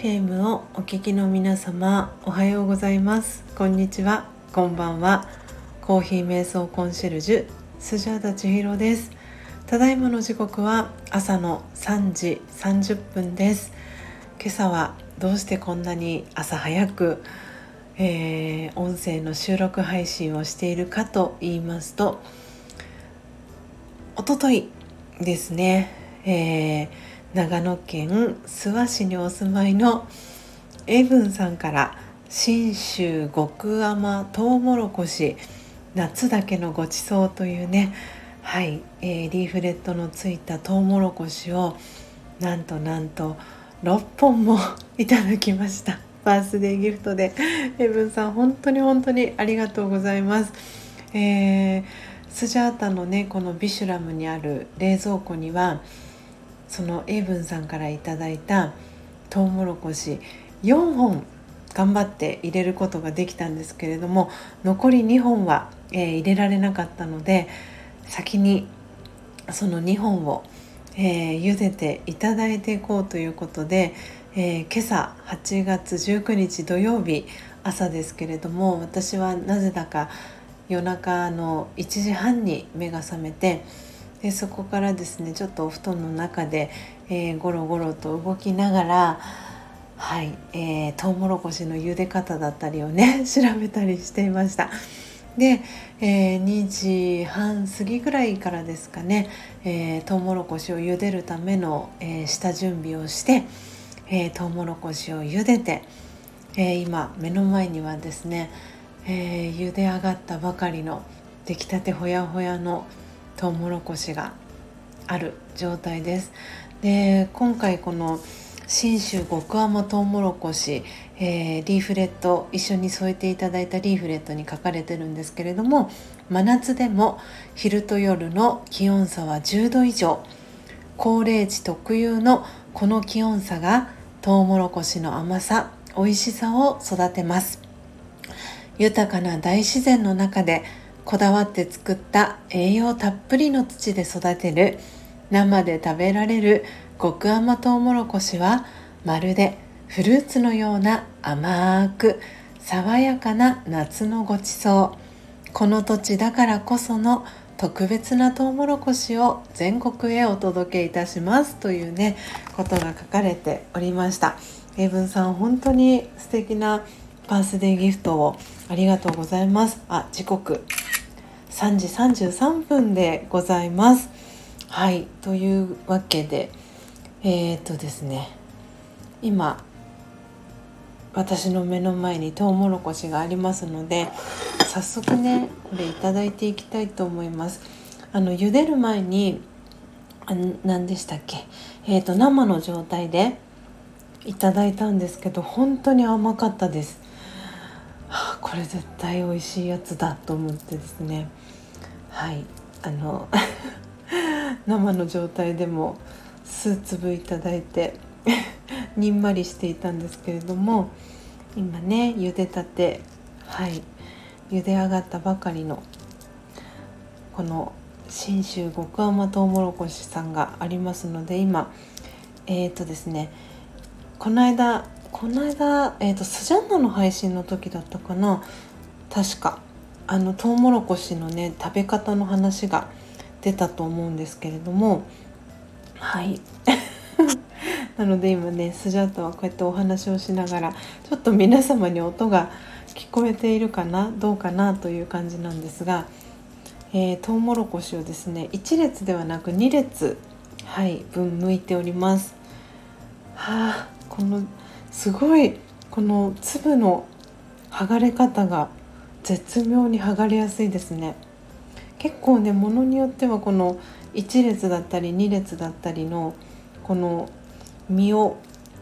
FM をお聞きの皆様おはようございます。こんにちは。こんばんは。コーヒー瞑想コンシェルジュスジャータ千尋です。ただいまの時刻は朝の3時30分です。今朝はどうしてこんなに朝早く、えー、音声の収録配信をしているかと言いますとおとといですね、えー長野県諏訪市にお住まいのエブンさんから信州極甘とうもろこし夏だけのごちそうというねはい、えー、リーフレットのついたとうもろこしをなんとなんと6本もいただきました。バースデーギフトで。エブンさん本当に本当にありがとうございます、えー、スジャータのねこのビシュラムにある冷蔵庫にはその英文さんからいただいたトウモロコシ4本頑張って入れることができたんですけれども残り2本は、えー、入れられなかったので先にその2本を、えー、茹でていただいていこうということで、えー、今朝8月19日土曜日朝ですけれども私はなぜだか夜中の1時半に目が覚めてでそこからですねちょっとお布団の中で、えー、ゴロゴロと動きながらはい、えー、トウモロコシの茹で方だったりをね 調べたりしていました。で、えー、2時半過ぎぐらいからですかね、えー、トウモロコシを茹でるための、えー、下準備をして、えー、トウモロコシを茹でて、えー、今目の前にはですね、えー、茹で上がったばかりの出来たてほやほやのトウモロコシがある状態です。で今回この信州極甘トウモロコシ、えー、リーフレット一緒に添えていただいたリーフレットに書かれてるんですけれども真夏でも昼と夜の気温差は10度以上。高齢地特有のこの気温差がトウモロコシの甘さ美味しさを育てます。豊かな大自然の中でこだわって作った栄養たっぷりの土で育てる生で食べられる極甘とうもろこしはまるでフルーツのような甘く爽やかな夏のごちそうこの土地だからこその特別なトウモロコシを全国へお届けいたしますというねことが書かれておりました英文さん本当に素敵なバースデーギフトをありがとうございますあ時刻3時33分でございます。はいというわけでえー、っとですね今私の目の前にトウモロコシがありますので早速ねこれいただいていきたいと思います。あの茹でる前にあ何でしたっけ、えーと、と生の状態でいただいたんですけど本当に甘かったです。これ絶対美味しいやつだと思ってですね。はい。あの 生の状態でも数粒いただいて にんまりしていたんですけれども今ね茹でたてはい。茹で上がったばかりのこの信州極甘とうもろこしさんがありますので今えっ、ー、とですねこの間この間、えーと、スジャンナの配信の時だったかな。確か。あのトウモロコシのね食べ方の話が出たと思うんですけれども。はい。なので今ねスジャータはこうやってお話をしながらちょっと皆様に音が聞こえているかな？どうかなという感じなんですが、えー、トウモロコシをですね1列ではなく2列はい分剥いております。はあこのすごいこの粒の剥がれ方が絶妙に剥がれやすいですね。結構ねものによってはこの1列だったり2列だったりのこの身を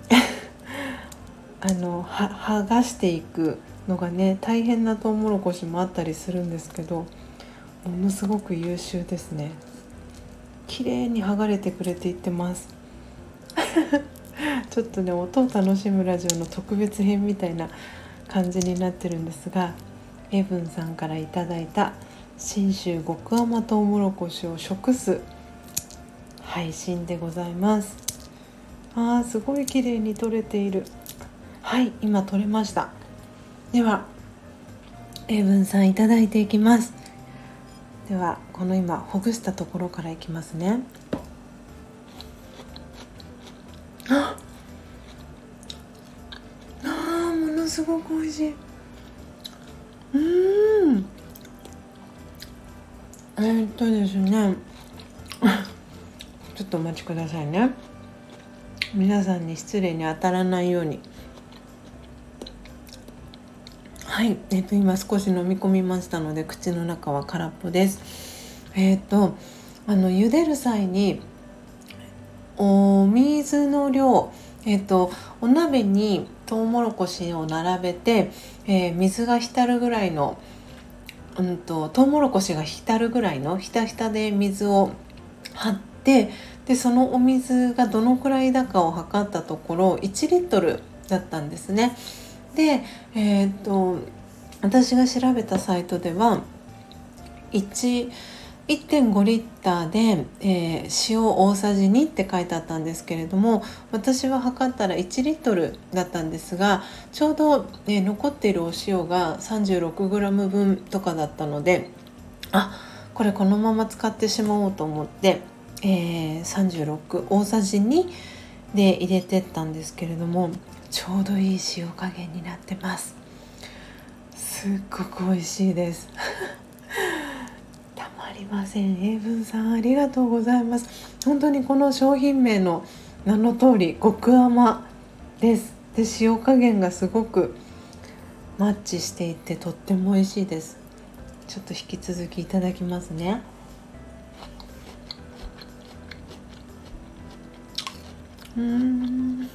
あの剥がしていくのがね大変なトウモロコシもあったりするんですけどものすごく優秀ですね。綺麗に剥がれてくれていってます。ちょっとね音を楽しむラジオの特別編みたいな感じになってるんですがエブンさんから頂いた信州極甘とうもろこしを食す配信でございます。あーすごい綺麗に撮れている。はい今取れました。では英文さんいいていきます。ではこの今ほぐしたところからいきますね。ごく美味しい。うん。えー、っとですね。ちょっとお待ちくださいね。皆さんに失礼に当たらないように。はい、えっ、と今少し飲み込みましたので口の中は空っぽです。えっ、とあの茹でる際にお水の量えっ、とお鍋にトウモロコシを並べて、え水が浸るぐらいのうんとトウモロコシが浸るぐらいのひたひたで水を張ってでそのお水がどのくらいだかを測ったところ1リットルだったんですね。で、えー、っと私が調べたサイトでは1 1.5リッターで、えー、塩大さじ2って書いてあったんですけれども私は測ったら1リットルだったんですがちょうど、えー、残っているお塩が 36g 分とかだったのであこれこのまま使ってしまおうと思って、えー、36大さじ2で入れてったんですけれどもちょうどいい塩加減になってます。すっごく美味しいです。りません。英文さんありがとうございます。本当にこの商品名の名の通り極甘です。で塩加減がすごくマッチしていてとっても美味しいです。ちょっと引き続きいただきますね。うん。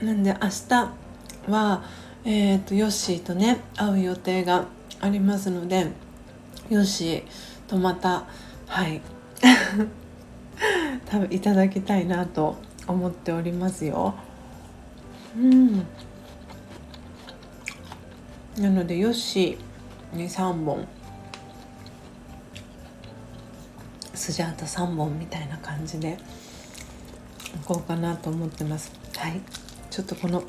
なんで明日は、えーと、ヨッシーとね会う予定がありますのでヨッシーとまたはい。多分いただきたいなと思っておりますよ。うん。なのでヨッシーに3本。スジャータ3本みたいな感じでいこうかなと思ってます。はい。ちょっとこの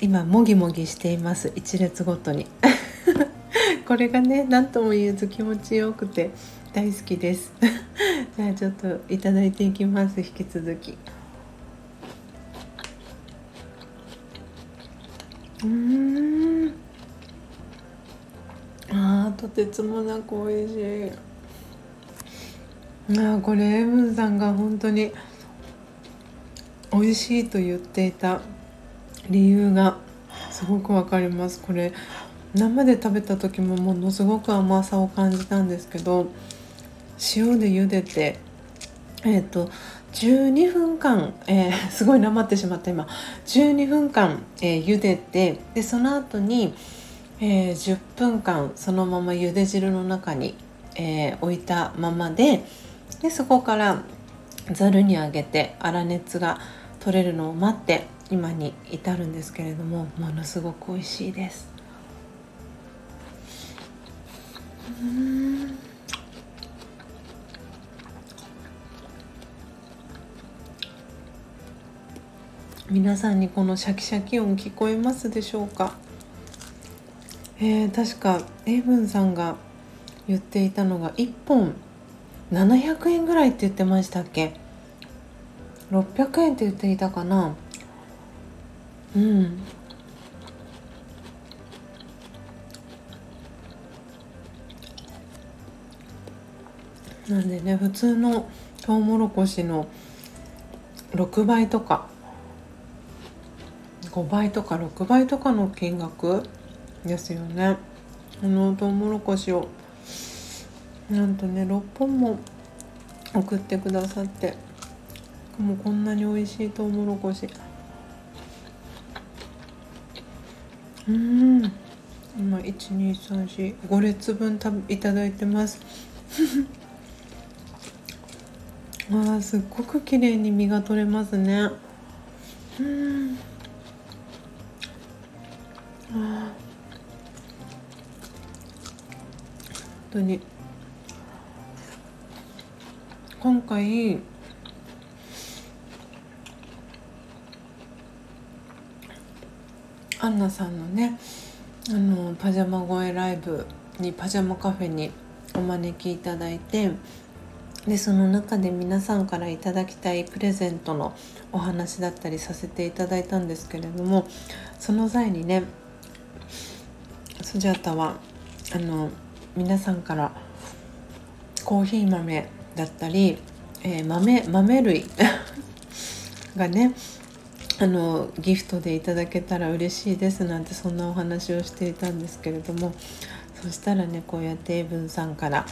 今もぎもぎしています。一列ごとに。これがね何とも言えず気持ちよくて大好きです。じゃあちょっといただいていきます引き続き。うん。あーとてつもなく美味しい。あこれエムンさんが本当に美味しいと言っていた理由がすごくわかります。これ生で食べた時もものすごく甘さを感じたんですけど塩で茹でてえっ、ー、と12分間、えー、すごいなまってしまった今。12分間、えー、茹でてでその後に、えー、10分間そのまま茹で汁の中に、えー、置いたままででそこからざるにあげて粗熱が取れるのを待って今に至るんですけれどもものすごく美味しいです。皆さんにこのシャキシャキ音聞こえますでしょうか？えー、確かエイブンさんが言っていたのが1本700円ぐらいって言ってましたっけ？600円って言っていたかな？うん。なんでね普通のトウモロコシの6倍とか5倍とか6倍とかの金額ですよね。あのトウモロコシをなんとね6本も送ってくださってもうこんなに美味しいトウモロコシ。うん。今12345列分たいただいてます。あすっごく綺麗に実が取れますね。うん。あ本当に。今回アンナさんのねあのパジャマ声ライブにパジャマカフェにお招きいただいてでその中で皆さんからいただきたいプレゼントのお話だったりさせていただいたんですけれどもその際にねスジャータはあの皆さんからコーヒー豆だったり、えー、豆豆類 がねあのギフトでいただけたら嬉しいですなんてそんなお話をしていたんですけれどもそしたらねこうやってエブンさんから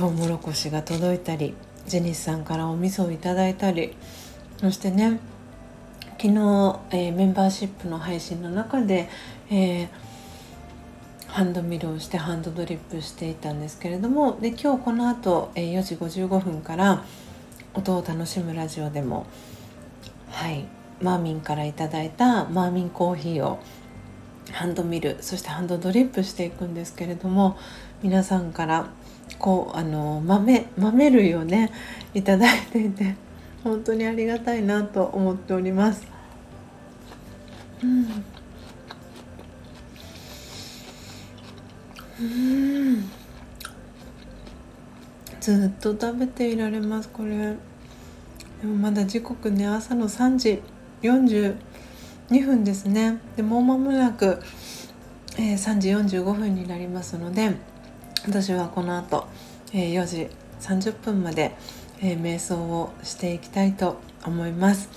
トウモロコシが届いたりジェニスさんからお味噌をいただいたりそしてね昨日、えー、メンバーシップの配信の中で、えー、ハンドミルをしてハンドドリップしていたんですけれどもで今日この後、えー、4時55分から音を楽しむラジオでもはいマーミンから頂いたマーミンコーヒーをハンドミルそしてハンドドリップしていくんですけれども皆さんからこうあの豆豆類をねいただいていて本当にありがたいなと思っております。うんうんずっと食べていられますこれ。でもまだ時刻ね朝の3時42分ですねでもう間もなく、えー、3時45分になりますので私はこの後、えー、4時30分まで、えー、瞑想をしていきたいと思います。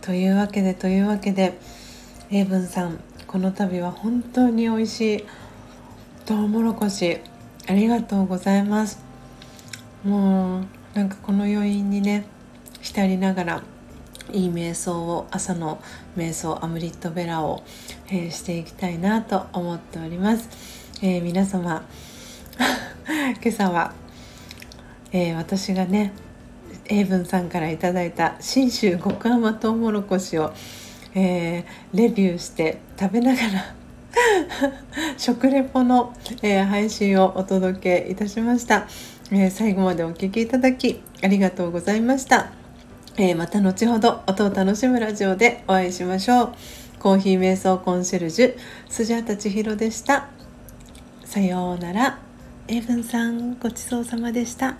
というわけでというわけで英文さんこの度は本当に美味しいトウモロコシありがとうございます。もうなんかこの余韻にね浸りながらいい瞑想を朝の瞑想アムリットベラを、えー、していきたいなと思っております、えー、皆様 今朝は、えー、私がね英文さんから頂いた信州極甘とうもろこしを、えレビューして食べながら 食レポの、え配信をお届けいたしました、え最後までお聴きいただきありがとうございました。え、また後ほど音を楽しむラジオでお会いしましょう。コーヒー瞑想コンシェルジュスジャータ千尋でした。さようなら。エイブンさんごちそうさまでした。